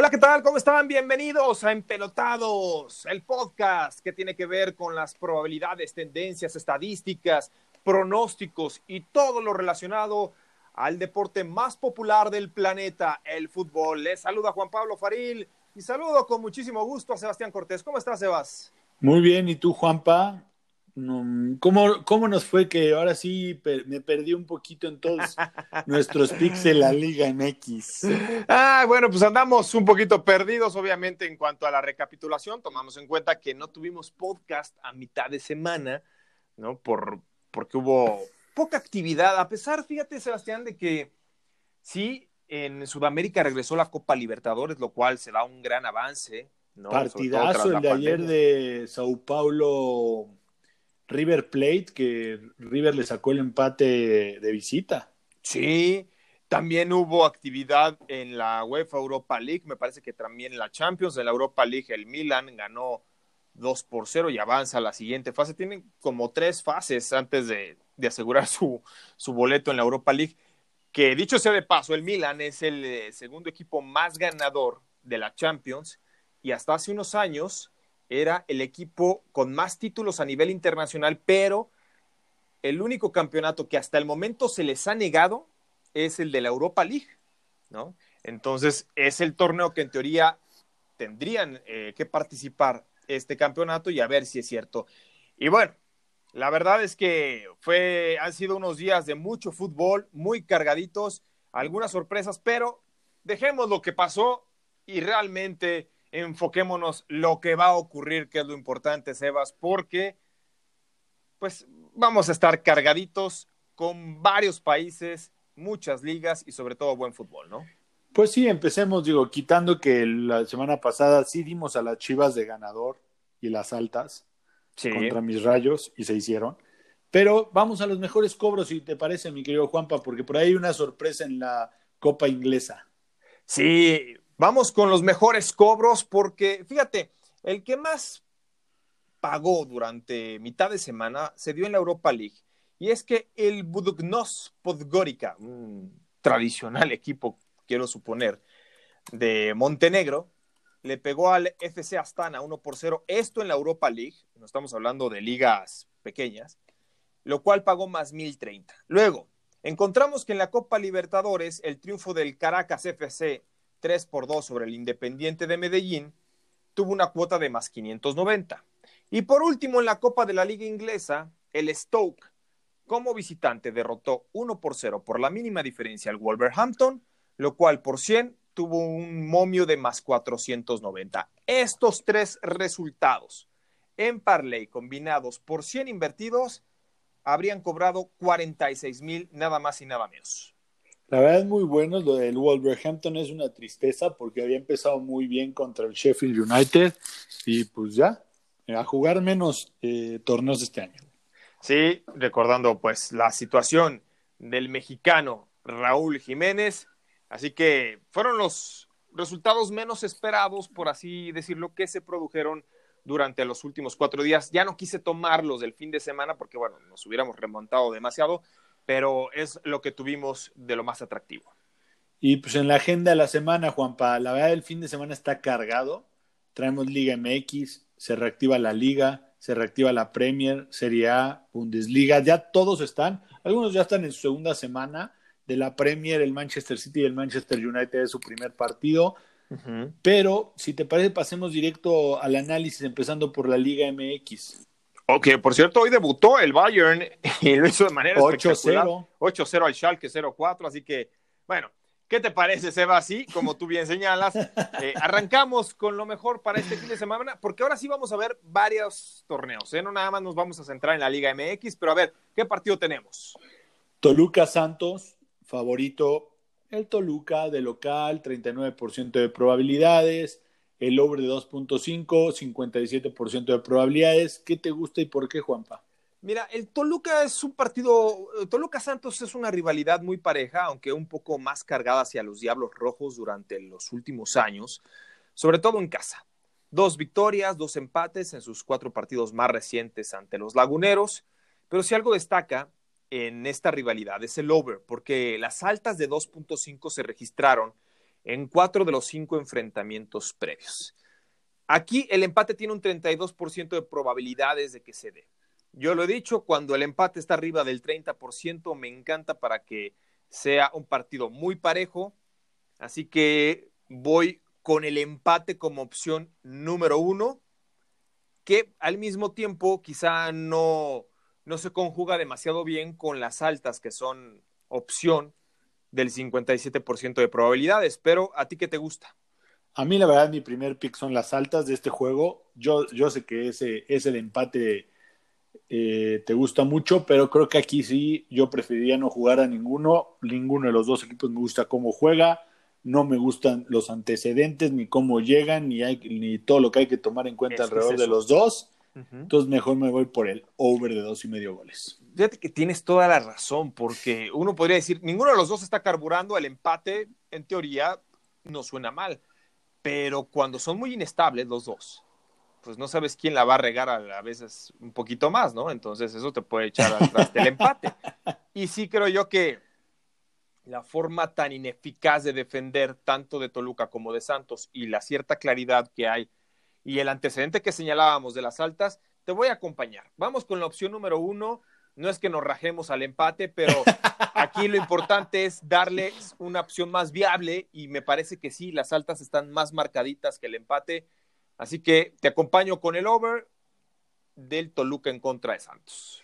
Hola, ¿qué tal? ¿Cómo están? Bienvenidos a Empelotados, el podcast que tiene que ver con las probabilidades, tendencias, estadísticas, pronósticos y todo lo relacionado al deporte más popular del planeta, el fútbol. Les saluda Juan Pablo Faril y saludo con muchísimo gusto a Sebastián Cortés. ¿Cómo estás, Sebas? Muy bien, ¿y tú, Juanpa? ¿Cómo, ¿Cómo nos fue que ahora sí me perdí un poquito en todos nuestros picks de la Liga MX? Ah, bueno, pues andamos un poquito perdidos, obviamente, en cuanto a la recapitulación. Tomamos en cuenta que no tuvimos podcast a mitad de semana, ¿no? Por, porque hubo poca actividad, a pesar, fíjate, Sebastián, de que sí, en Sudamérica regresó la Copa Libertadores, lo cual se da un gran avance. ¿no? Partidazo el de ayer de Sao Paulo River Plate, que River le sacó el empate de visita. Sí, también hubo actividad en la UEFA Europa League, me parece que también en la Champions, en la Europa League el Milan ganó 2 por 0 y avanza a la siguiente fase. Tienen como tres fases antes de, asegurar su, su, boleto en la Europa League. Que dicho sea de paso, el Milan es el eh, segundo equipo más ganador de la Champions y hasta hace unos años era el equipo con más títulos a nivel internacional, pero el único campeonato que hasta el momento se les ha negado es el de la Europa League, ¿no? Entonces, es el torneo que en teoría tendrían eh, que participar este campeonato y a ver si es cierto. Y bueno, la verdad es que fue, han sido unos días de mucho fútbol, muy cargaditos, algunas sorpresas, pero dejemos lo que pasó y realmente enfoquémonos lo que va a ocurrir, que es lo importante, Sebas, porque pues vamos a estar cargaditos con varios países, muchas ligas y sobre todo buen fútbol, ¿no? Pues sí, empecemos, digo, quitando que la semana pasada sí dimos a las Chivas de ganador y las altas contra mis rayos y se hicieron. Pero vamos a los mejores cobros, si te parece, mi querido Juanpa, porque por ahí hay una sorpresa en la Copa Inglesa. Sí, Vamos con los mejores cobros porque, fíjate, el que más pagó durante mitad de semana se dio en la Europa League. Y es que el Budugnos Podgorica, un tradicional equipo, quiero suponer, de Montenegro, le pegó al FC Astana 1 por 0. Esto en la Europa League, no estamos hablando de ligas pequeñas, lo cual pagó más 1030. Luego, encontramos que en la Copa Libertadores, el triunfo del Caracas FC 3 por 2 sobre el Independiente de Medellín, tuvo una cuota de más 590. Y por último, en la Copa de la Liga Inglesa, el Stoke, como visitante, derrotó 1 por 0 por la mínima diferencia al Wolverhampton, lo cual por 100 tuvo un momio de más 490. Estos tres resultados en Parley combinados por 100 invertidos habrían cobrado 46 mil nada más y nada menos. La verdad es muy bueno. Lo del Wolverhampton es una tristeza porque había empezado muy bien contra el Sheffield United y pues ya, a jugar menos eh, torneos este año. Sí, recordando pues la situación del mexicano Raúl Jiménez. Así que fueron los resultados menos esperados, por así decirlo, que se produjeron durante los últimos cuatro días. Ya no quise tomarlos del fin de semana porque, bueno, nos hubiéramos remontado demasiado, pero es lo que tuvimos de lo más atractivo. Y pues en la agenda de la semana, Juanpa, la verdad el fin de semana está cargado. Traemos Liga MX, se reactiva la Liga, se reactiva la Premier, Serie A, Bundesliga, ya todos están. Algunos ya están en su segunda semana de la Premier, el Manchester City y el Manchester United es su primer partido. Pero si te parece, pasemos directo al análisis, empezando por la Liga MX. Ok, por cierto, hoy debutó el Bayern y lo hizo de manera 8-0. 8-0 al Schalke 0-4, así que, bueno, ¿qué te parece, Seba? Así, como tú bien señalas, eh, arrancamos con lo mejor para este fin de semana, porque ahora sí vamos a ver varios torneos, ¿eh? No nada más nos vamos a centrar en la Liga MX, pero a ver, ¿qué partido tenemos? Toluca Santos, favorito, el Toluca de local, 39% de probabilidades el over de 2.5, 57% de probabilidades. ¿Qué te gusta y por qué, Juanpa? Mira, el Toluca es un partido, Toluca Santos es una rivalidad muy pareja, aunque un poco más cargada hacia los Diablos Rojos durante los últimos años, sobre todo en casa. Dos victorias, dos empates en sus cuatro partidos más recientes ante los Laguneros, pero si algo destaca en esta rivalidad es el over, porque las altas de 2.5 se registraron en cuatro de los cinco enfrentamientos previos. Aquí el empate tiene un 32% de probabilidades de que se dé. Yo lo he dicho, cuando el empate está arriba del 30%, me encanta para que sea un partido muy parejo. Así que voy con el empate como opción número uno, que al mismo tiempo quizá no, no se conjuga demasiado bien con las altas que son opción del 57% de probabilidades. Pero ¿a ti qué te gusta? A mí la verdad mi primer pick son las altas de este juego. Yo, yo sé que ese es el empate eh, te gusta mucho, pero creo que aquí sí yo preferiría no jugar a ninguno. Ninguno de los dos equipos me gusta cómo juega, no me gustan los antecedentes, ni cómo llegan, ni, hay, ni todo lo que hay que tomar en cuenta alrededor de los dos. Entonces mejor me voy por el over de dos y medio goles. Fíjate que tienes toda la razón, porque uno podría decir, ninguno de los dos está carburando, el empate en teoría no suena mal, pero cuando son muy inestables los dos, pues no sabes quién la va a regar a, veces un poquito más, ¿no? Entonces eso te puede echar atrás del empate. Y sí creo yo que la forma tan ineficaz de defender tanto de Toluca como de Santos y la cierta claridad que hay y el antecedente que señalábamos de las altas, te voy a acompañar. Vamos con la opción número uno. No es que nos rajemos al empate, pero aquí lo importante es darle una opción más viable y me parece que sí, las altas están más marcaditas que el empate Así que te acompaño con el over del Toluca en contra de Santos.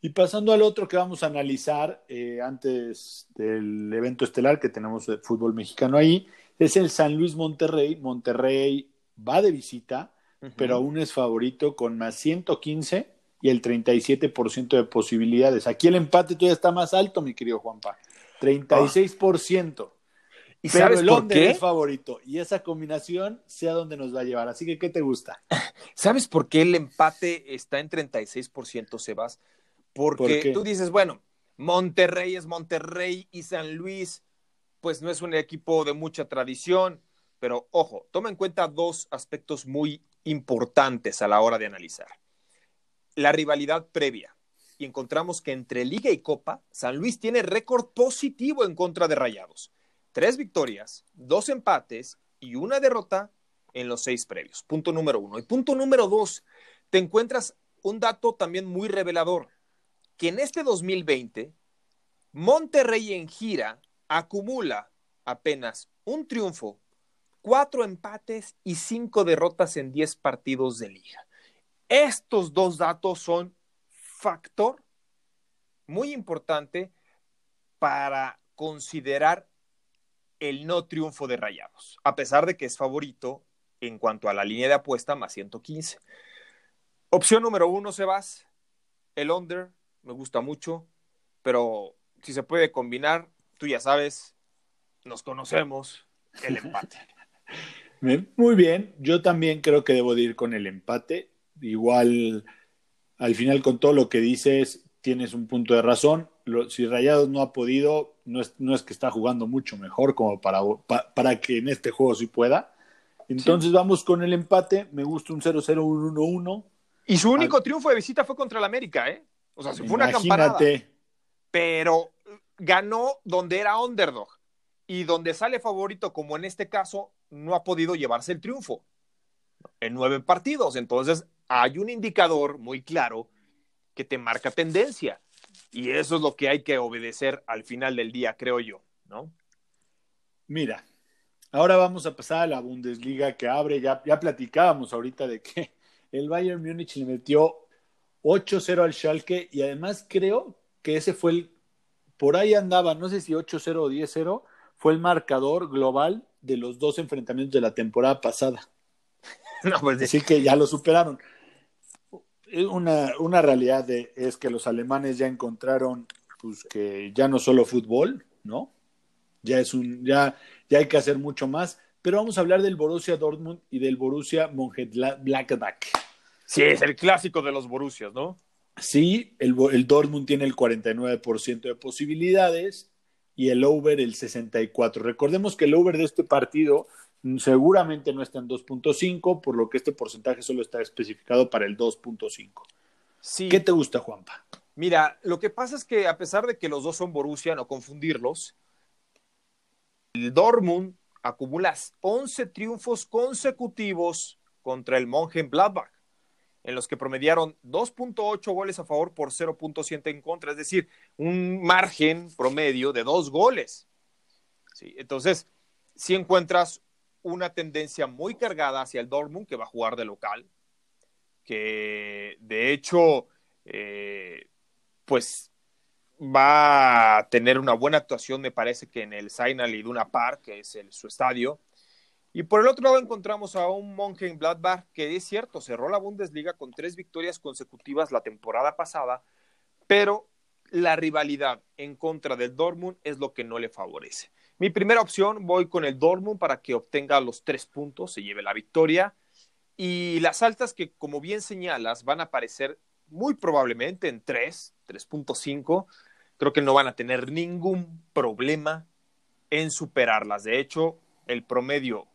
Y pasando al otro que vamos a analizar eh, antes del evento estelar que tenemos de fútbol mexicano ahí, es el San Luis Monterrey. Monterrey va de visita, pero aún es favorito con más 115 y el 37% de posibilidades. Aquí el empate todavía está más alto, mi querido Juanpa. 36%. ¿Y Pero sabes el por qué? es favorito y esa combinación sea donde nos va a llevar. Así que, ¿qué te gusta? ¿Sabes por qué el empate está en 36%, Sebas? Porque tú dices, bueno, Monterrey es Monterrey y San Luis, pues no es un equipo de mucha tradición. Pero ojo, toma en cuenta dos aspectos muy importantes a la hora de analizar. La rivalidad previa. Y encontramos que entre Liga y Copa, San Luis tiene récord positivo en contra de Rayados tres victorias, dos empates y una derrota en los seis previos. Punto número uno. Y punto número dos, te encuentras un dato también muy revelador, que en este 2020, Monterrey en gira acumula apenas un triunfo, cuatro empates y cinco derrotas en diez partidos de liga. Estos dos datos son factor muy importante para considerar el no triunfo de Rayados, a pesar de que es favorito en cuanto a la línea de apuesta más 115. Opción número uno, Sebas, el under, me gusta mucho, pero si se puede combinar, tú ya sabes, nos conocemos, el empate. Muy bien, yo también creo que debo de ir con el empate. Igual, al final con todo lo que dices, tienes un punto de razón. si Rayados no ha podido, no es, no es que está jugando mucho mejor como para, para que en este juego sí pueda. Entonces vamos con el empate. Me gusta un 0-0, un 1-1. Y su único triunfo de visita fue contra el América, ¿eh? O sea, fue una campanada. Pero ganó donde era underdog. Y donde sale favorito, como en este caso, no ha podido llevarse el triunfo. En nueve partidos. Entonces, hay un indicador muy claro que te marca tendencia. Y eso es lo que hay que obedecer al final del día, creo yo, ¿no? Mira, ahora vamos a pasar a la Bundesliga que abre, ya, ya platicábamos ahorita de que el Bayern Múnich le metió 8-0 al Schalke y además creo que ese fue el, por ahí andaba, no sé si 8-0 o 10-0, fue el marcador global de los dos enfrentamientos de la temporada pasada. No, pues Así que ya lo superaron una, una realidad de, es que los alemanes ya encontraron pues que ya no solo fútbol, ¿no? Ya es un, ya, ya hay que hacer mucho más. Pero vamos a hablar del Borussia Dortmund y del Borussia Mönchengladbach. Sí, es el clásico de los Borussias, ¿no? Sí, el, el Dortmund tiene el 49% de posibilidades y el over el 64%. Recordemos que el over de este partido Seguramente no está en 2.5, por lo que este porcentaje solo está especificado para el 2.5. Sí. ¿Qué te gusta, Juanpa? Mira, lo que pasa es que a pesar de que los dos son Borussia, no confundirlos, el Dortmund acumulas 11 triunfos consecutivos contra el Mönchengladbach, en los que promediaron 2.8 goles a favor por 0.7 en contra, es decir, un margen promedio de dos goles. ¿Sí? Entonces, si encuentras una tendencia muy cargada hacia el Dortmund, que va a jugar de local, que de hecho, eh, pues va a tener una buena actuación, me parece que en el Zainal Iduna Park, que es el, su estadio. Y por el otro lado encontramos a un Mönchengladbach que es cierto, cerró la Bundesliga con tres victorias consecutivas la temporada pasada, pero la rivalidad en contra del Dortmund es lo que no le favorece. Mi primera opción, voy con el Dortmund para que obtenga los tres puntos, se lleve la victoria. Y las altas que, como bien señalas, van a aparecer muy probablemente en 3, 3.5. Creo que no van a tener ningún problema en superarlas. De hecho, el promedio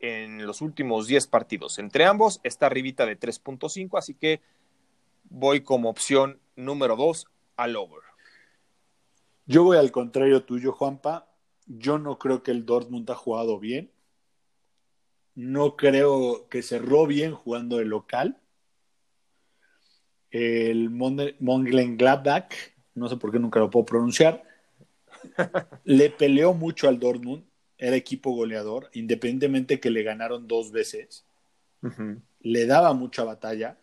en los últimos 10 partidos entre ambos está arribita de 3.5, así que voy como opción número 2 al over. Yo voy al contrario tuyo, Juanpa. Yo no creo que el Dortmund ha jugado bien. No creo que cerró bien jugando de local. El Mönchengladbach, no sé por qué nunca lo puedo pronunciar, le peleó mucho al Dortmund. Era equipo goleador, independientemente que le ganaron dos veces. Le daba mucha batalla,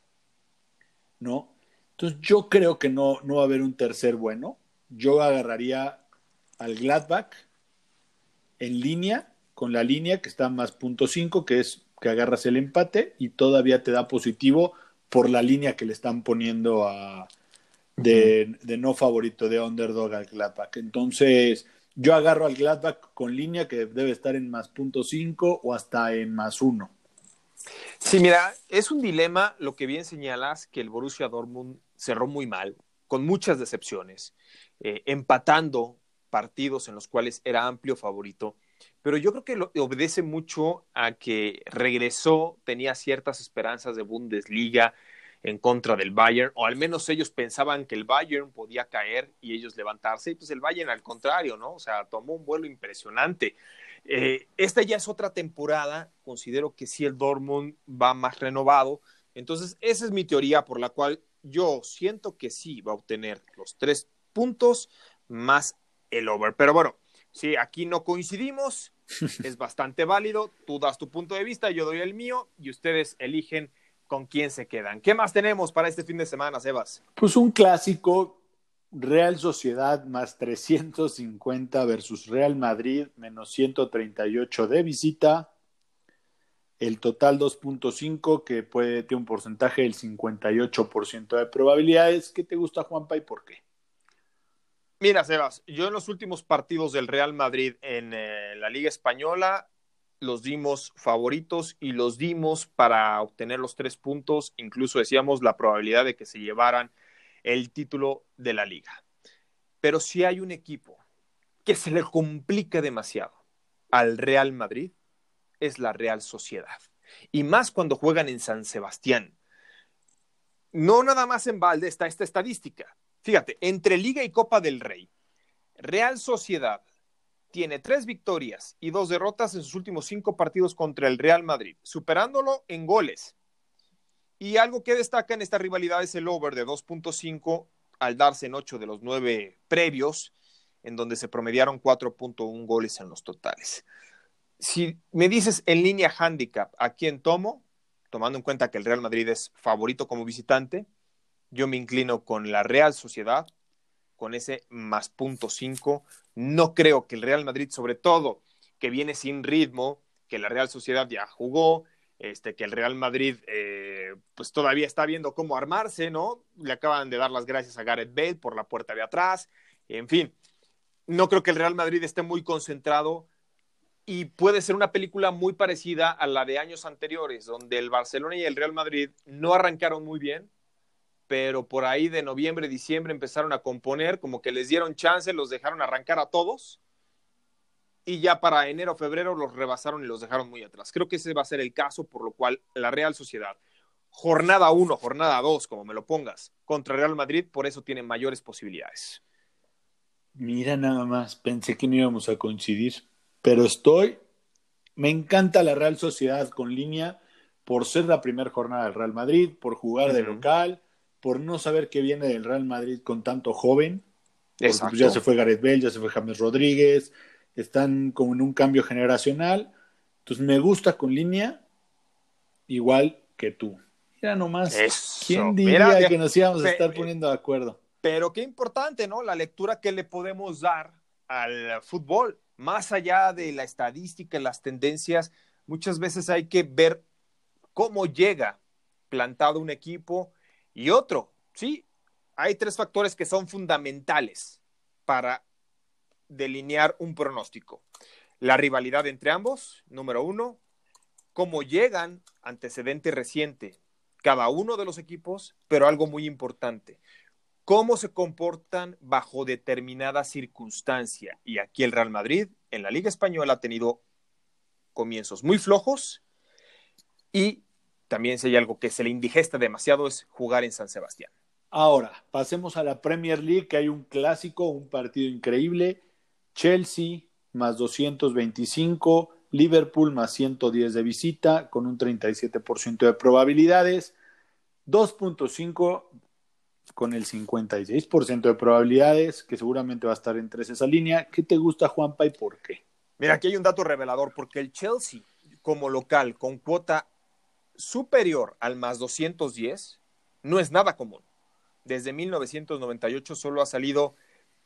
¿no? Entonces yo creo que no, no va a haber un tercer bueno. Yo agarraría al Gladbach en línea con la línea que está más punto 5, que es que agarras el empate y todavía te da positivo por la línea que le están poniendo a, de, no favorito de underdog al Gladbach. Entonces, yo agarro al Gladbach con línea que debe estar en más punto 5 o hasta en más 1. Sí, mira, es un dilema lo que bien señalas que el Borussia Dortmund cerró muy mal, con muchas decepciones, eh, empatando partidos en los cuales era amplio favorito, pero yo creo que lo, obedece mucho a que regresó, tenía ciertas esperanzas de Bundesliga en contra del Bayern, o al menos ellos pensaban que el Bayern podía caer y ellos levantarse, y pues el Bayern al contrario, ¿no? O sea, tomó un vuelo impresionante. Eh, esta ya es otra temporada, considero que sí el Dortmund va más renovado, entonces esa es mi teoría por la cual yo siento que sí va a obtener los tres puntos más el over. Pero bueno, si aquí no coincidimos, es bastante válido. Tú das tu punto de vista, yo doy el mío y ustedes eligen con quién se quedan. ¿Qué más tenemos para este fin de semana, Sebas? Pues un clásico, Real Sociedad más 350 versus Real Madrid menos 138 de visita. El total 2.5 que puede tener un porcentaje del 58% de probabilidades. ¿Qué te gusta, Juanpa, y por qué? Mira, Sebas, yo en los últimos partidos del Real Madrid en eh, la Liga Española los dimos favoritos y los dimos para obtener los tres puntos, incluso decíamos la probabilidad de que se llevaran el título de la liga. Pero si hay un equipo que se le complica demasiado al Real Madrid, es la Real Sociedad. Y más cuando juegan en San Sebastián. No nada más en balde está esta estadística. Fíjate, entre Liga y Copa del Rey, Real Sociedad tiene tres victorias y dos derrotas en sus últimos cinco partidos contra el Real Madrid, superándolo en goles. Y algo que destaca en esta rivalidad es el over de 2.5 al darse en ocho de los nueve previos, en donde se promediaron 4.1 goles en los totales. Si me dices en línea handicap a quién tomo, tomando en cuenta que el Real Madrid es favorito como visitante, yo me inclino con la Real Sociedad, con ese más punto cinco. No creo que el Real Madrid, sobre todo, que viene sin ritmo, que la Real Sociedad ya jugó, este, que el Real Madrid eh, pues todavía está viendo cómo armarse, ¿no? Le acaban de dar las gracias a Gareth Bale por la puerta de atrás, en fin, no creo que el Real Madrid esté muy concentrado y puede ser una película muy parecida a la de años anteriores, donde el Barcelona y el Real Madrid no arrancaron muy bien, pero por ahí de noviembre, diciembre empezaron a componer, como que les dieron chance, los dejaron arrancar a todos y ya para enero, febrero los rebasaron y los dejaron muy atrás. Creo que ese va a ser el caso, por lo cual la Real Sociedad, jornada 1, jornada 2, como me lo pongas, contra Real Madrid, por eso tiene mayores posibilidades. Mira nada más, pensé que no íbamos a coincidir, pero estoy Me encanta la Real Sociedad con línea por ser la primera jornada del Real Madrid, por jugar de local, por no saber qué viene del Real Madrid con tanto joven. Pues, ya se fue Gareth Bale, ya se fue James Rodríguez, están como en un cambio generacional. Entonces me gusta con línea igual que tú. Mira nomás, ¿quién diría que nos íbamos a estar poniendo de acuerdo? Pero qué importante, ¿no? La lectura que le podemos dar al fútbol, más allá de la estadística, las tendencias, muchas veces hay que ver cómo llega plantado un equipo y otro, ¿sí? Hay tres factores que son fundamentales para delinear un pronóstico. La rivalidad entre ambos, número uno, cómo llegan, antecedente reciente, cada uno de los equipos, pero algo muy importante, cómo se comportan bajo determinada circunstancia. Y aquí el Real Madrid en la Liga Española ha tenido comienzos muy flojos y también si hay algo que se le indigesta demasiado es jugar en San Sebastián. Ahora, pasemos a la Premier League, que hay un clásico, un partido increíble. Chelsea más 225, Liverpool más 110 de visita, con un 37% de probabilidades. 2.5 con el 56% de probabilidades, que seguramente va a estar entre esa línea. ¿Qué te gusta, Juanpa, y por qué? Mira, aquí hay un dato revelador, porque el Chelsea, como local, con cuota superior al más 210, no es nada común desde 1998 solo ha salido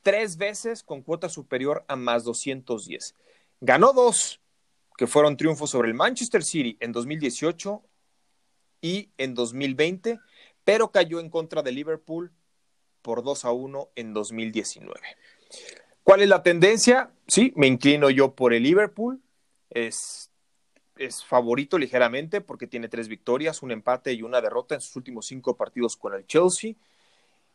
tres veces con cuota superior a más 210. Ganó dos, que fueron triunfos sobre el Manchester City en 2018 y en 2020, pero cayó en contra de Liverpool por 2 a 1 en 2019. ¿Cuál es la tendencia? Sí, me inclino yo por el Liverpool. Es, es favorito ligeramente porque tiene tres victorias, un empate y una derrota en sus últimos cinco partidos con el Chelsea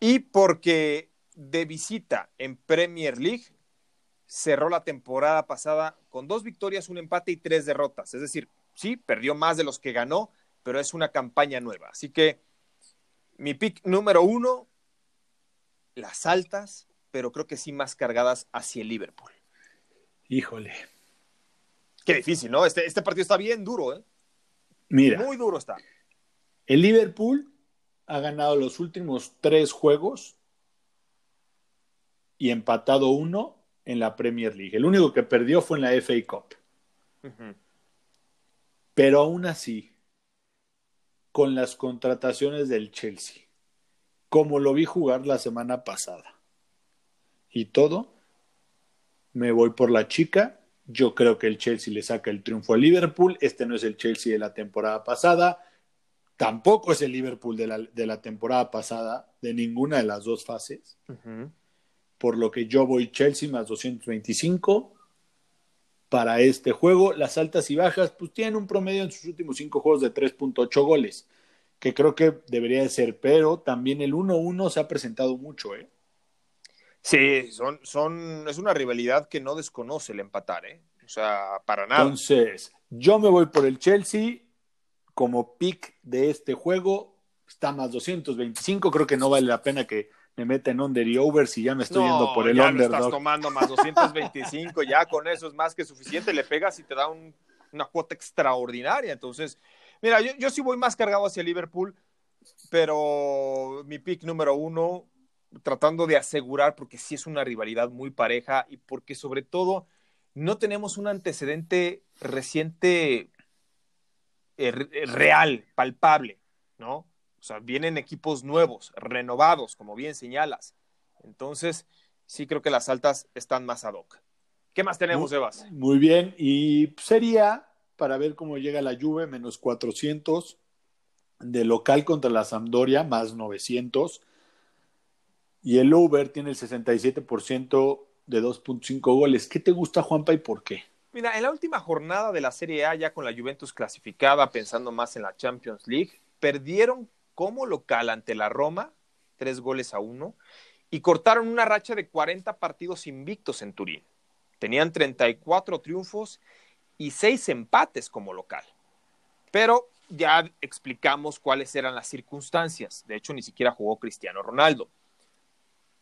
y porque de visita en Premier League cerró la temporada pasada con dos victorias, un empate y tres derrotas. Es decir, sí, perdió más de los que ganó, pero es una campaña nueva. Así que mi pick número uno, las altas, pero creo que sí más cargadas hacia el Liverpool. Híjole. Qué difícil, ¿no? Este, este partido está bien duro, ¿eh? Mira. Muy duro está. El Liverpool ha ganado los últimos tres juegos y empatado uno en la Premier League. El único que perdió fue en la FA Cup. Pero aún así, con las contrataciones del Chelsea, como lo vi jugar la semana pasada, y todo, me voy por la chica. Yo creo que el Chelsea le saca el triunfo a Liverpool. Este no es el Chelsea de la temporada pasada. Tampoco es el Liverpool de la, de la temporada pasada, de ninguna de las dos fases. Por lo que yo voy Chelsea más 225 para este juego. Las altas y bajas, pues tienen un promedio en sus últimos cinco juegos de 3.8 goles, que creo que debería de ser, pero también el 1-1 se ha presentado mucho, ¿eh? Sí, son, son, es una rivalidad que no desconoce el empatar, ¿eh? O sea, para nada. Entonces, yo me voy por el Chelsea como pick de este juego está más 225. Creo que no vale la pena que me meta en under y over si ya me estoy yendo por el ya underdog. estás tomando más 225, ya con eso es más que suficiente. Le pegas y te da una cuota extraordinaria. Entonces, mira, yo, yo sí voy más cargado hacia Liverpool, pero mi pick número uno, tratando de asegurar, porque sí es una rivalidad muy pareja y porque sobre todo no tenemos un antecedente reciente eh, eh, real, palpable, ¿no? O sea, vienen equipos nuevos, renovados, como bien señalas. Entonces, sí creo que las altas están más ad hoc. ¿Qué más tenemos, Evas? Muy bien, y sería para ver cómo llega la Juve, menos 400, de local contra la Sampdoria, más 900, y el over tiene el 67% de 2.5 goles. ¿Qué te gusta, Juanpa, y por qué? Mira, en la última jornada de la Serie A, ya con la Juventus clasificada, pensando más en la Champions League, perdieron como local ante la Roma, tres goles a uno, y cortaron una racha de 40 partidos invictos en Turín. Tenían 34 triunfos y seis empates como local. Pero ya explicamos cuáles eran las circunstancias. De hecho, ni siquiera jugó Cristiano Ronaldo.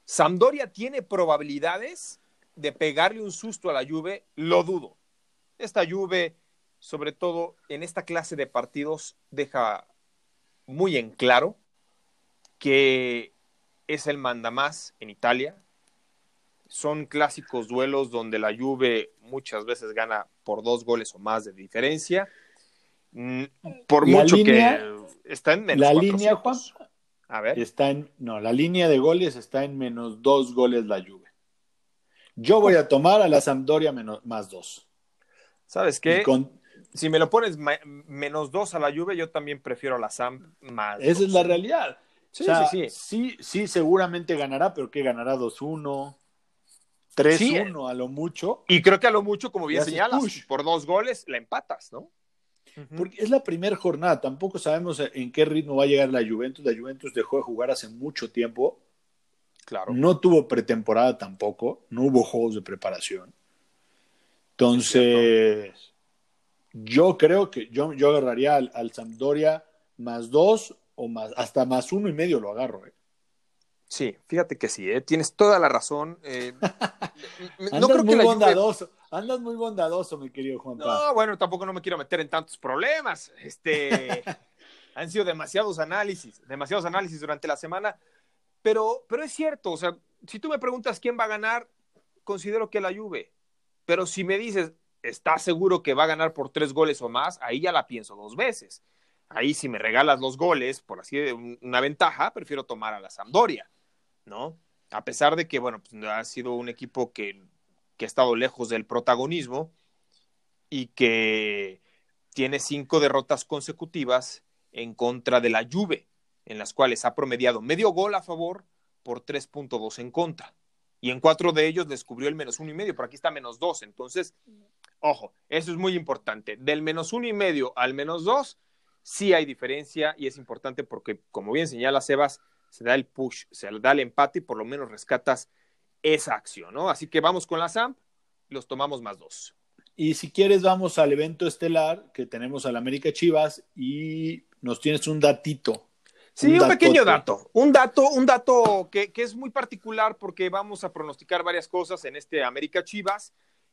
Sampdoria tiene probabilidades de pegarle un susto a la Juve, lo dudo. Esta Juve sobre todo en esta clase de partidos, deja muy en claro que es el mandamás en Italia. Son clásicos duelos donde la Juve muchas veces gana por dos goles o más de diferencia. Mm, por mucho que está en menos La línea, Juan, a ver. Está en, no, la línea de goles está en menos dos goles la Juve. Yo voy a tomar a la Sampdoria menos, más dos. ¿Sabes qué? Si me lo pones menos dos a la Juve, yo también prefiero a la Sam más Esa es la realidad. Sí, sí, sí. sí, sí, seguramente ganará, pero ¿qué ganará 2-1? 3-1 a lo mucho. Y creo que a lo mucho, como bien señalas, por dos goles la empatas, ¿no? Porque es la primera jornada, tampoco sabemos en qué ritmo va a llegar la Juventus. La Juventus dejó de jugar hace mucho tiempo. Claro. No tuvo pretemporada tampoco, no hubo juegos de preparación. Entonces, yo creo que yo, yo agarraría al, al Sampdoria más dos o más, hasta más uno y medio lo agarro. ¿eh? Sí, fíjate que sí, ¿eh? tienes toda la razón. Eh, no creo muy que bondadoso, andas muy bondadoso, mi querido Juan No, bueno, tampoco no me quiero meter en tantos problemas. Este, han sido demasiados análisis, demasiados análisis durante la semana, pero, pero es cierto, o sea, si tú me preguntas quién va a ganar, considero que la Juve. Pero si me dices, ¿estás seguro que va a ganar por tres goles o más? Ahí ya la pienso dos veces. Ahí si me regalas los goles, por así una ventaja, prefiero tomar a la Sampdoria. ¿No? A pesar de que, bueno, pues, ha sido un equipo que, que ha estado lejos del protagonismo y que tiene cinco derrotas consecutivas en contra de la Juve, en las cuales ha promediado medio gol a favor por 3.2 en contra. Y en cuatro de ellos descubrió el menos uno y medio, pero aquí está menos dos. Entonces, ojo, eso es muy importante. Del menos uno y medio al menos dos, sí hay diferencia y es importante porque, como bien señala Sebas, se da el push, se da el empate y por lo menos rescatas esa acción, ¿no? Así que vamos con la SAMP, los tomamos más dos. Y si quieres, vamos al evento estelar que tenemos al América Chivas y nos tienes un datito. Sí, un, pequeño dato, un dato, un dato que, que, es muy particular porque vamos a pronosticar varias cosas en este América Chivas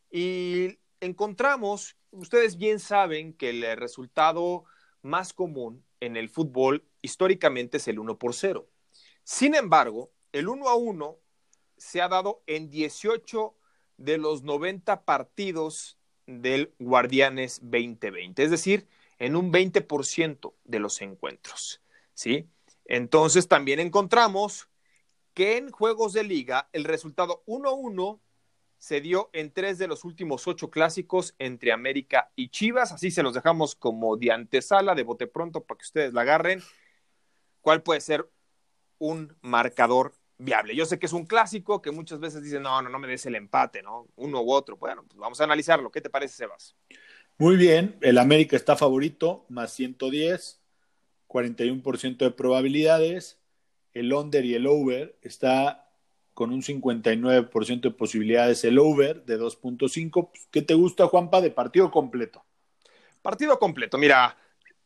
y encontramos, ustedes bien saben que el resultado más común en el fútbol históricamente es el 1 por 0. Sin embargo, el 1 a 1 se ha dado en 18 de los 90 partidos del Guardianes 2020, es decir, en un 20% de los encuentros, ¿sí? Entonces también encontramos que en juegos de liga el resultado 1-1 se dio en tres de los últimos ocho clásicos entre América y Chivas, así se los dejamos como de antesala, de bote pronto para que ustedes la agarren. ¿Cuál puede ser un marcador viable. Yo sé que es un clásico que muchas veces dicen, no, no, no me des el empate, ¿no? Uno u otro. Bueno, pues vamos a analizarlo. ¿Qué te parece, Sebas? Muy bien, el América está favorito, más 110, 41% de probabilidades. El under y el over está con un 59% de posibilidades. El over de 2.5. ¿Qué te gusta, Juanpa, de partido completo? Partido completo. Mira,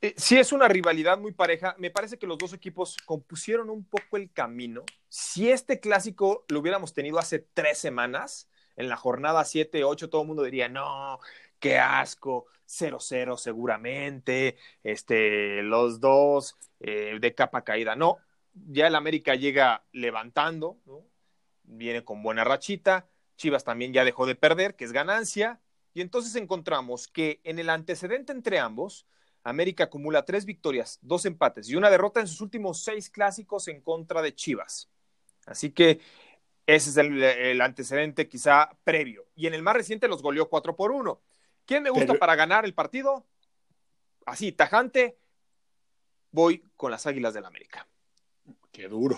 eh, sí es una rivalidad muy pareja. Me parece que los dos equipos compusieron un poco el camino. Si este clásico lo hubiéramos tenido hace tres semanas, en la jornada 7, 8, todo el mundo diría, no, qué asco, 0-0 seguramente, este, los dos eh, de capa caída. No, ya el América llega levantando, viene con buena rachita. Chivas también ya dejó de perder, que es ganancia. Y entonces encontramos que en el antecedente entre ambos, América acumula tres victorias, dos empates y una derrota en sus últimos seis clásicos en contra de Chivas. Así que ese es el, antecedente quizá previo. Y en el más reciente los goleó 4 por 1. ¿Quién me gusta para ganar el partido? Así, tajante, voy con las Águilas del América. Qué duro.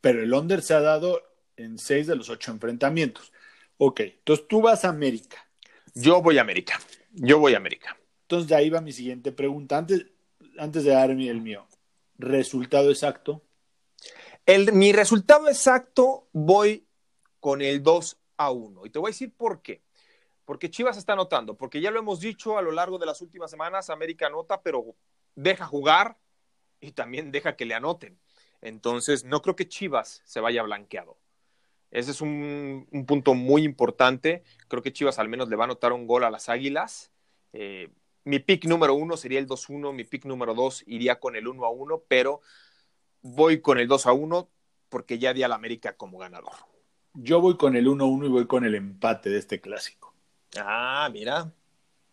Pero el under se ha dado en seis de los ocho enfrentamientos. Ok, entonces tú vas a América. Yo voy a América. Yo voy a América. Entonces, de ahí va mi siguiente pregunta. Antes, antes de darme el mío, ¿resultado exacto? El, mi resultado exacto voy con el 2 a 1. Y te voy a decir por qué. Porque Chivas está anotando, porque ya lo hemos dicho a lo largo de las últimas semanas, América anota, pero deja jugar y también deja que le anoten. Entonces, no creo que Chivas se vaya blanqueado. Ese es un, un punto muy importante. Creo que Chivas al menos le va a anotar un gol a las Águilas. Eh, mi pick número uno sería el 2-1, mi pick número dos iría con el 1-1, pero voy con el 2-1 porque ya di al América como ganador. Yo voy con el 1-1 y voy con el empate de este clásico. Ah, mira.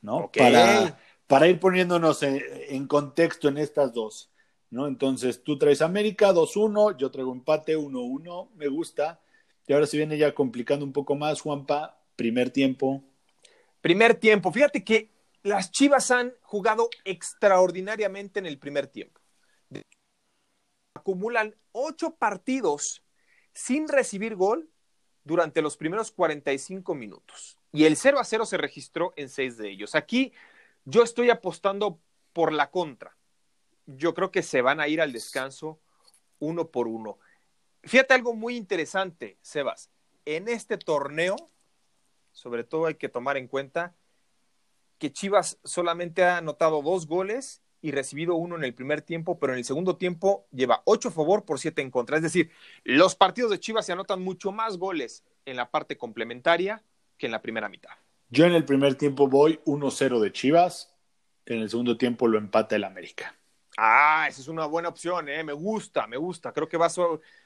¿No? Para, para ir poniéndonos en, contexto en estas dos. ¿no? Entonces, tú traes América 2-1, yo traigo empate 1-1, me gusta. Y ahora se viene ya complicando un poco más, Juanpa, primer tiempo. Primer tiempo, fíjate que las Chivas han jugado extraordinariamente en el primer tiempo. Acumulan ocho partidos sin recibir gol durante los primeros 45 minutos. Y el 0 a 0 se registró en seis de ellos. Aquí yo estoy apostando por la contra. Yo creo que se van a ir al descanso uno por uno. Fíjate algo muy interesante, Sebas. En este torneo, sobre todo hay que tomar en cuenta que Chivas solamente ha anotado dos goles y recibido uno en el primer tiempo, pero en el segundo tiempo lleva ocho a favor por siete en contra. Es decir, los partidos de Chivas se anotan mucho más goles en la parte complementaria que en la primera mitad. Yo en el primer tiempo voy 1-0 de Chivas, en el segundo tiempo lo empata el América. Ah, esa es una buena opción, ¿eh? me gusta, me gusta. Creo que vas,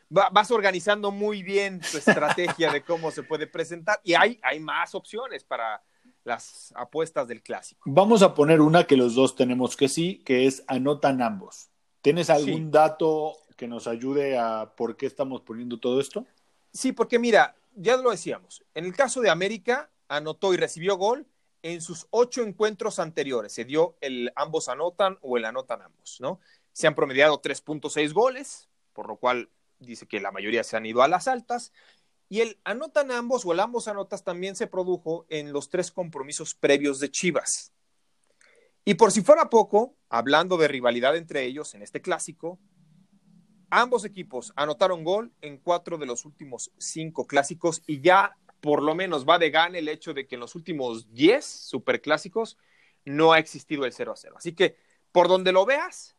vas organizando muy bien tu estrategia de cómo se puede presentar y hay, hay más opciones para, las apuestas del clásico. Vamos a poner una que los dos tenemos que sí, que es anotan ambos. ¿Tienes algún dato que nos ayude a por qué estamos poniendo todo esto? Sí, porque mira, ya lo decíamos, en el caso de América, anotó y recibió gol en sus ocho encuentros anteriores. Se dio el ambos anotan o el anotan ambos, ¿no? Se han promediado 3.6 goles, por lo cual dice que la mayoría se han ido a las altas. Y el anotan ambos o el ambos anotas también se produjo en los tres compromisos previos de Chivas. Y por si fuera poco, hablando de rivalidad entre ellos en este clásico, ambos equipos anotaron gol en cuatro de los últimos cinco clásicos y ya por lo menos va de gane el hecho de que en los últimos diez superclásicos no ha existido el 0 a 0. Así que por donde lo veas,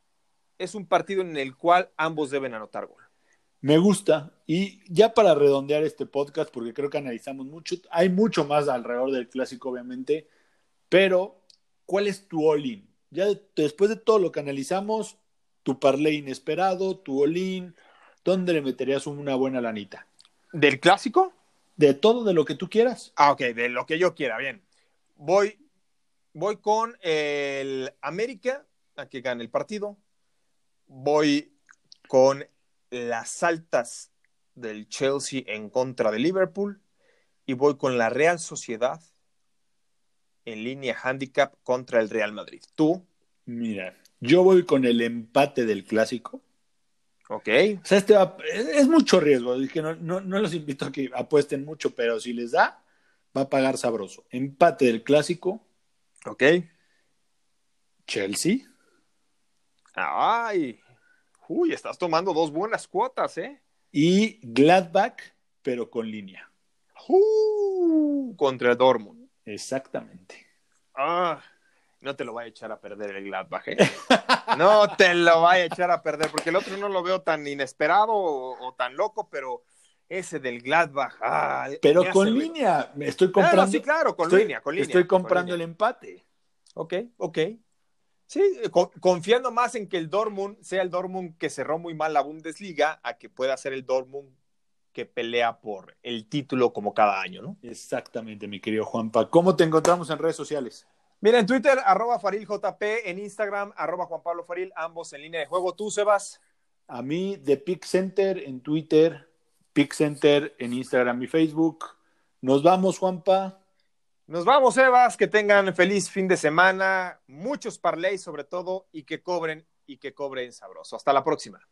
es un partido en el cual ambos deben anotar gol. Me gusta. Y ya para redondear este podcast, porque creo que analizamos mucho, hay mucho más alrededor del clásico, obviamente, pero ¿cuál es tu all-in? Ya después de todo lo que analizamos, tu parlay inesperado, tu all-in, ¿dónde le meterías una buena lanita? ¿Del clásico? De todo, de lo que tú quieras. Ah, ok, de lo que yo quiera, bien. Voy, voy con el América a que gane el partido. Voy con las altas del Chelsea en contra de Liverpool y voy con la Real Sociedad en línea handicap contra el Real Madrid. ¿Tú? Mira, yo voy con el empate del clásico. Ok. O sea, este es, mucho riesgo. Dije, no, no, no los invito a que apuesten mucho, pero si les da, va a pagar sabroso. Empate del clásico. Ok. Chelsea. Ay, Uy, estás tomando dos buenas cuotas, ¿eh? Y Gladbach, pero con línea. Uh, contra Dortmund. Exactamente. Ah, no te lo vaya a echar a perder el Gladbach, ¿eh? no te lo vaya a echar a perder, porque el otro no lo veo tan inesperado o, tan loco, pero ese del Gladbach. Ah, pero con línea, me estoy comprando. sí, claro, con línea, con línea. Estoy comprando el empate. Ok, ok. Sí, confiando más en que el Dortmund sea el Dortmund que cerró muy mal la Bundesliga a que pueda ser el Dortmund que pelea por el título como cada año, ¿no? Exactamente, mi querido Juanpa. ¿Cómo te encontramos en redes sociales? Mira, en Twitter, arroba FarilJP, en Instagram, arroba Juan Pablo Faril, ambos en línea de juego. ¿Tú, Sebas? A mí, de Pick Center en Twitter, Pick Center en Instagram y Facebook. Nos vamos, Juanpa. Nos vamos, Evas, que tengan feliz fin de semana, muchos parlays sobre todo y que cobren y que cobren sabroso. Hasta la próxima.